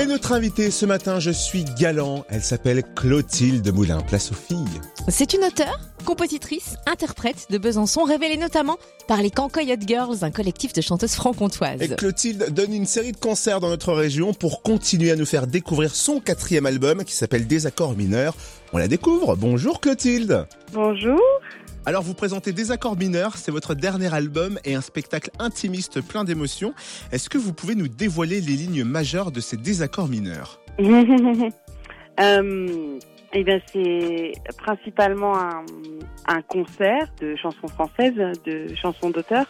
Et notre invitée ce matin, je suis galant. Elle s'appelle Clotilde Moulin. Place aux filles. C'est une auteure, compositrice, interprète de Besançon, révélée notamment par les Cancoyote Girls, un collectif de chanteuses franc-comtoises. Et Clotilde donne une série de concerts dans notre région pour continuer à nous faire découvrir son quatrième album qui s'appelle Désaccords mineurs. On la découvre. Bonjour Clotilde. Bonjour. Alors vous présentez Désaccords mineurs, c'est votre dernier album et un spectacle intimiste plein d'émotions. Est-ce que vous pouvez nous dévoiler les lignes majeures de ces désaccords mineurs? Euh, eh bien, c'est principalement un, un, concert de chansons françaises, de chansons d'auteurs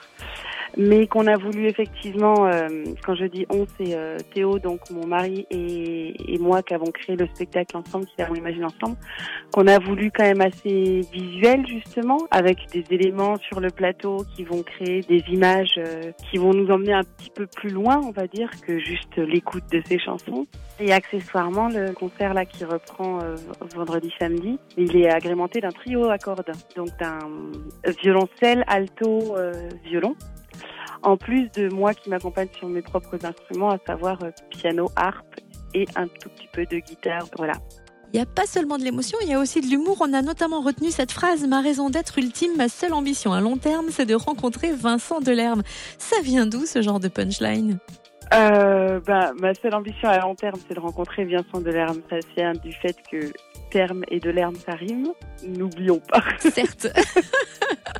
mais qu'on a voulu effectivement, euh, quand je dis on, c'est euh, Théo, donc mon mari et, et moi qui avons créé le spectacle ensemble, qui l'avons imaginé ensemble, qu'on a voulu quand même assez visuel justement, avec des éléments sur le plateau qui vont créer des images euh, qui vont nous emmener un petit peu plus loin, on va dire, que juste l'écoute de ces chansons. Et accessoirement, le concert là qui reprend vendredi samedi, il est agrémenté d'un trio à cordes, donc d'un violoncelle, alto, violon en plus de moi qui m'accompagne sur mes propres instruments, à savoir euh, piano, harpe et un tout petit peu de guitare. Voilà. Il n'y a pas seulement de l'émotion, il y a aussi de l'humour. On a notamment retenu cette phrase Ma raison d'être ultime, ma seule ambition à long terme, c'est de rencontrer Vincent Delerme. Ça vient d'où ce genre de punchline? Euh, bah, Ma seule ambition à long terme, c'est de rencontrer Vincent Delerme. Ça vient du fait que terme et de l'herbe, ça rime. N'oublions pas. Certes.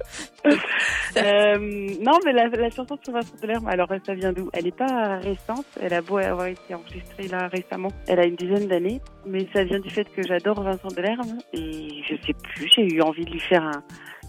Euh, non, mais la, la, chanson sur Vincent Delerme, alors ça vient d'où? Elle n'est pas récente, elle a beau avoir été enregistrée là récemment, elle a une dizaine d'années, mais ça vient du fait que j'adore Vincent Delerme. Et je sais plus, j'ai eu envie de lui faire un,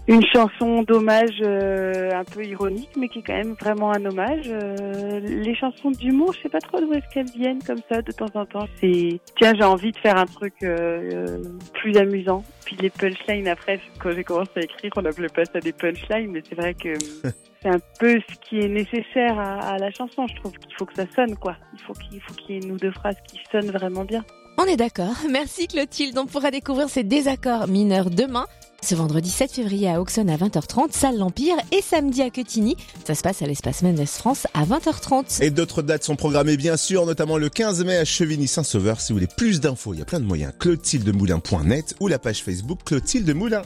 une chanson d'hommage euh, un peu ironique, mais qui est quand même vraiment un hommage. Euh, les chansons d'humour, je sais pas trop d'où est-ce qu'elles viennent comme ça de temps en temps. C'est tiens, j'ai envie de faire un truc euh, plus amusant. Puis les punchlines après, quand j'ai commencé à écrire, on appelait pas ça des punchlines, mais c'est vrai que c'est un peu ce qui est nécessaire à, à la chanson. Je trouve qu'il faut que ça sonne quoi. Il faut qu'il faut qu'il y ait une ou deux phrases qui sonnent vraiment bien. On est d'accord. Merci Clotilde. On pourra découvrir ces désaccords mineurs demain. Ce vendredi 7 février à Auxonne à 20h30, salle l'Empire, et samedi à Quetigny. Ça se passe à l'espace Mendes France à 20h30. Et d'autres dates sont programmées bien sûr, notamment le 15 mai à Chevigny-Saint-Sauveur. Si vous voulez plus d'infos, il y a plein de moyens. ClotildeMoulin.net ou la page Facebook Clotilde Moulin.